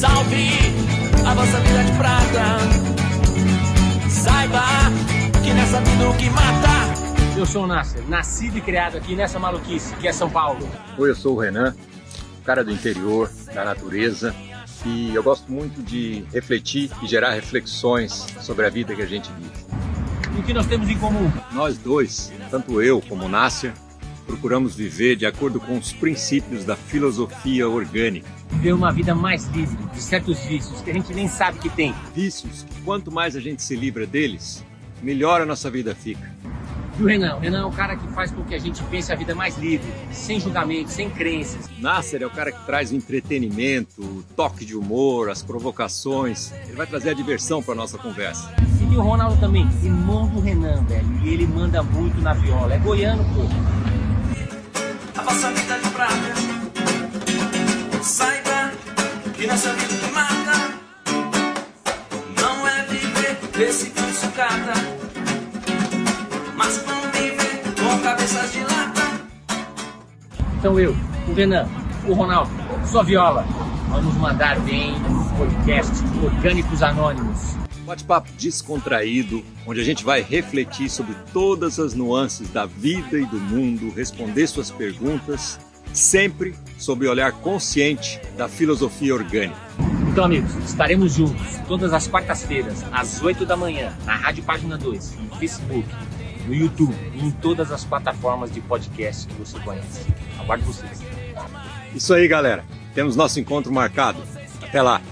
Salve a vossa vida de prata. Saiba que nessa vida o que mata. Eu sou o Nasser, nascido e criado aqui nessa maluquice que é São Paulo. Oi, eu sou o Renan, cara do interior, da natureza. E eu gosto muito de refletir e gerar reflexões sobre a vida que a gente vive. E o que nós temos em comum? Nós dois, tanto eu como o Nasser, procuramos viver de acordo com os princípios da filosofia orgânica. Viver uma vida mais livre de certos vícios que a gente nem sabe que tem. Vícios que quanto mais a gente se livra deles, melhor a nossa vida fica. E o Renan? O Renan é o cara que faz com que a gente pense a vida mais livre, sem julgamento, sem crenças. Nasser é o cara que traz o entretenimento, o toque de humor, as provocações. Ele vai trazer a diversão para nossa conversa. E o Ronaldo também, irmão do Renan, velho. E ele manda muito na viola. É goiano, pô. A vossa vida de prata. Saiba que nessa vida que mata. Não é viver desse canto sucata. Mas conviver com cabeças de lata. Então eu, o Renan, o Ronaldo, sua viola. Vamos mandar bem no podcast Orgânicos Anônimos. Bate-papo descontraído, onde a gente vai refletir sobre todas as nuances da vida e do mundo, responder suas perguntas, sempre sob o olhar consciente da filosofia orgânica. Então, amigos, estaremos juntos todas as quartas-feiras, às 8 da manhã, na Rádio Página 2, no Facebook, no YouTube e em todas as plataformas de podcast que você conhece. Aguardo vocês. Isso aí, galera. Temos nosso encontro marcado. Até lá.